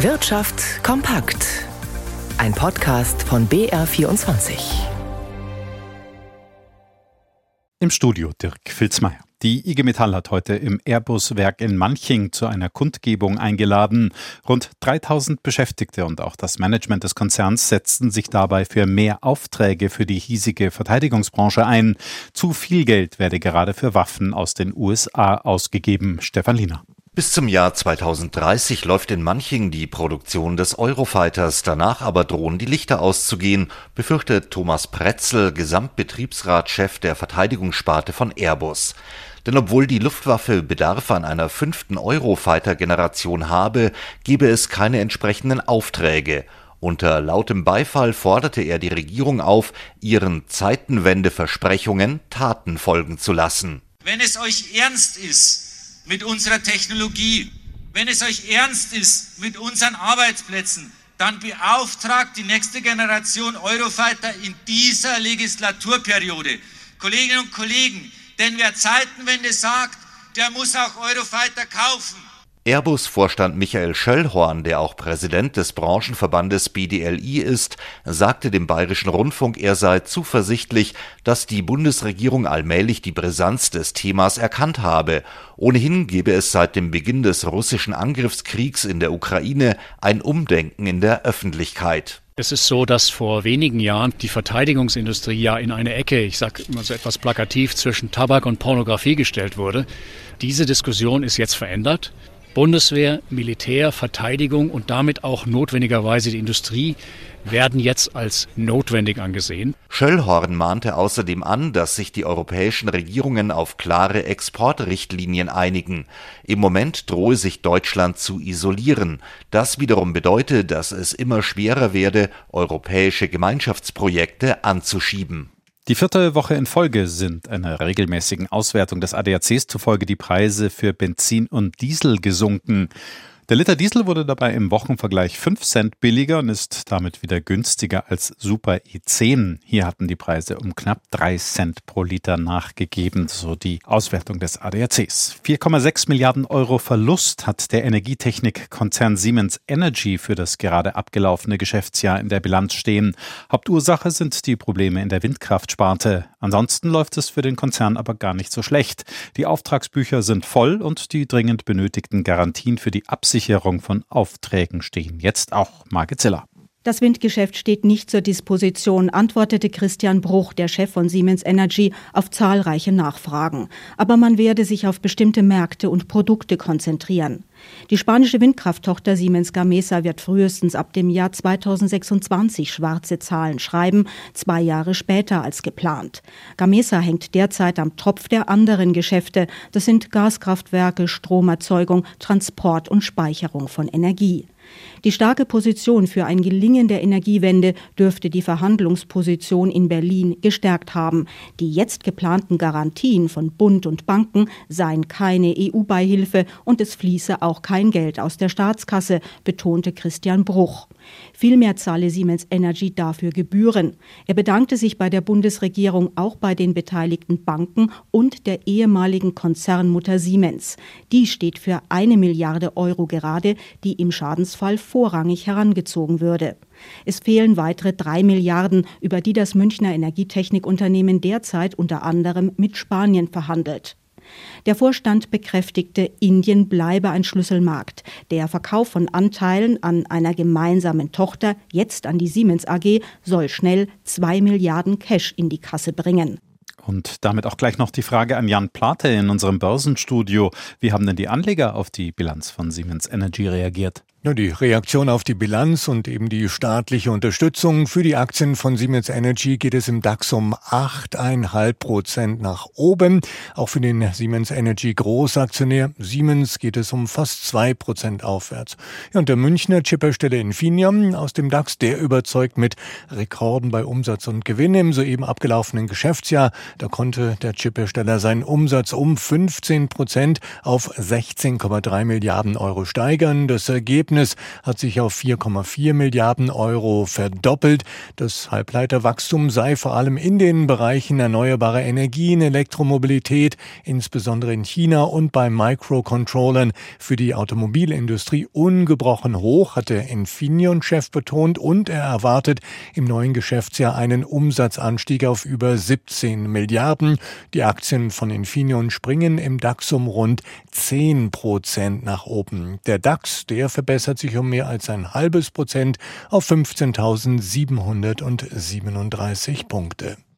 Wirtschaft kompakt. Ein Podcast von BR24. Im Studio Dirk Filzmeier. Die IG Metall hat heute im Airbus-Werk in Manching zu einer Kundgebung eingeladen. Rund 3000 Beschäftigte und auch das Management des Konzerns setzten sich dabei für mehr Aufträge für die hiesige Verteidigungsbranche ein. Zu viel Geld werde gerade für Waffen aus den USA ausgegeben. Stefan Liener. Bis zum Jahr 2030 läuft in Manching die Produktion des Eurofighters, danach aber drohen die Lichter auszugehen, befürchtet Thomas Pretzel, Gesamtbetriebsratschef der Verteidigungssparte von Airbus. Denn obwohl die Luftwaffe Bedarf an einer fünften Eurofighter-Generation habe, gebe es keine entsprechenden Aufträge. Unter lautem Beifall forderte er die Regierung auf, ihren Zeitenwende-Versprechungen Taten folgen zu lassen. Wenn es euch ernst ist, mit unserer Technologie. Wenn es euch ernst ist mit unseren Arbeitsplätzen, dann beauftragt die nächste Generation Eurofighter in dieser Legislaturperiode. Kolleginnen und Kollegen, denn wer Zeitenwende sagt, der muss auch Eurofighter kaufen. Airbus-Vorstand Michael Schöllhorn, der auch Präsident des Branchenverbandes BDLI ist, sagte dem Bayerischen Rundfunk, er sei zuversichtlich, dass die Bundesregierung allmählich die Brisanz des Themas erkannt habe. Ohnehin gebe es seit dem Beginn des russischen Angriffskriegs in der Ukraine ein Umdenken in der Öffentlichkeit. Es ist so, dass vor wenigen Jahren die Verteidigungsindustrie ja in eine Ecke, ich sage immer so etwas plakativ, zwischen Tabak und Pornografie gestellt wurde. Diese Diskussion ist jetzt verändert. Bundeswehr, Militär, Verteidigung und damit auch notwendigerweise die Industrie werden jetzt als notwendig angesehen. Schöllhorn mahnte außerdem an, dass sich die europäischen Regierungen auf klare Exportrichtlinien einigen. Im Moment drohe sich Deutschland zu isolieren. Das wiederum bedeute, dass es immer schwerer werde, europäische Gemeinschaftsprojekte anzuschieben. Die vierte Woche in Folge sind einer regelmäßigen Auswertung des ADACs zufolge die Preise für Benzin und Diesel gesunken. Der Liter Diesel wurde dabei im Wochenvergleich 5 Cent billiger und ist damit wieder günstiger als Super E10. Hier hatten die Preise um knapp 3 Cent pro Liter nachgegeben, so die Auswertung des ADACs. 4,6 Milliarden Euro Verlust hat der Energietechnikkonzern Siemens Energy für das gerade abgelaufene Geschäftsjahr in der Bilanz stehen. Hauptursache sind die Probleme in der Windkraftsparte. Ansonsten läuft es für den Konzern aber gar nicht so schlecht. Die Auftragsbücher sind voll und die dringend benötigten Garantien für die Absicherung Absicherung von Aufträgen stehen jetzt auch Margit Ziller. Das Windgeschäft steht nicht zur Disposition, antwortete Christian Bruch, der Chef von Siemens Energy, auf zahlreiche Nachfragen. Aber man werde sich auf bestimmte Märkte und Produkte konzentrieren. Die spanische Windkrafttochter Siemens Gamesa wird frühestens ab dem Jahr 2026 schwarze Zahlen schreiben, zwei Jahre später als geplant. Gamesa hängt derzeit am Tropf der anderen Geschäfte. Das sind Gaskraftwerke, Stromerzeugung, Transport und Speicherung von Energie. Die starke Position für ein Gelingen der Energiewende dürfte die Verhandlungsposition in Berlin gestärkt haben. Die jetzt geplanten Garantien von Bund und Banken seien keine EU-Beihilfe und es fließe auch kein Geld aus der Staatskasse, betonte Christian Bruch. Vielmehr zahle Siemens Energy dafür Gebühren. Er bedankte sich bei der Bundesregierung auch bei den beteiligten Banken und der ehemaligen Konzernmutter Siemens. Die steht für eine Milliarde Euro gerade, die im Schadensfall vorrangig herangezogen würde. Es fehlen weitere drei Milliarden, über die das Münchner Energietechnikunternehmen derzeit unter anderem mit Spanien verhandelt. Der Vorstand bekräftigte, Indien bleibe ein Schlüsselmarkt. Der Verkauf von Anteilen an einer gemeinsamen Tochter, jetzt an die Siemens AG, soll schnell zwei Milliarden Cash in die Kasse bringen. Und damit auch gleich noch die Frage an Jan Plate in unserem Börsenstudio. Wie haben denn die Anleger auf die Bilanz von Siemens Energy reagiert? Ja, die Reaktion auf die Bilanz und eben die staatliche Unterstützung für die Aktien von Siemens Energy geht es im DAX um 8,5 Prozent nach oben. Auch für den Siemens Energy Großaktionär Siemens geht es um fast 2 Prozent aufwärts. Ja, und der Münchner Chiphersteller Infineon aus dem DAX, der überzeugt mit Rekorden bei Umsatz und Gewinn im soeben abgelaufenen Geschäftsjahr. Da konnte der Chiphersteller seinen Umsatz um 15 Prozent auf 16,3 Milliarden Euro steigern. Das Ergebnis Ergebnis hat sich auf 4,4 Milliarden Euro verdoppelt. Das Halbleiterwachstum sei vor allem in den Bereichen erneuerbare Energien, Elektromobilität, insbesondere in China und bei Microcontrollern für die Automobilindustrie ungebrochen hoch, hatte Infineon-Chef betont und er erwartet im neuen Geschäftsjahr einen Umsatzanstieg auf über 17 Milliarden. Die Aktien von Infineon springen im DAX um rund 10 Prozent nach oben. Der DAX, der verbessert sich um mehr als ein halbes Prozent auf 15.737 Punkte.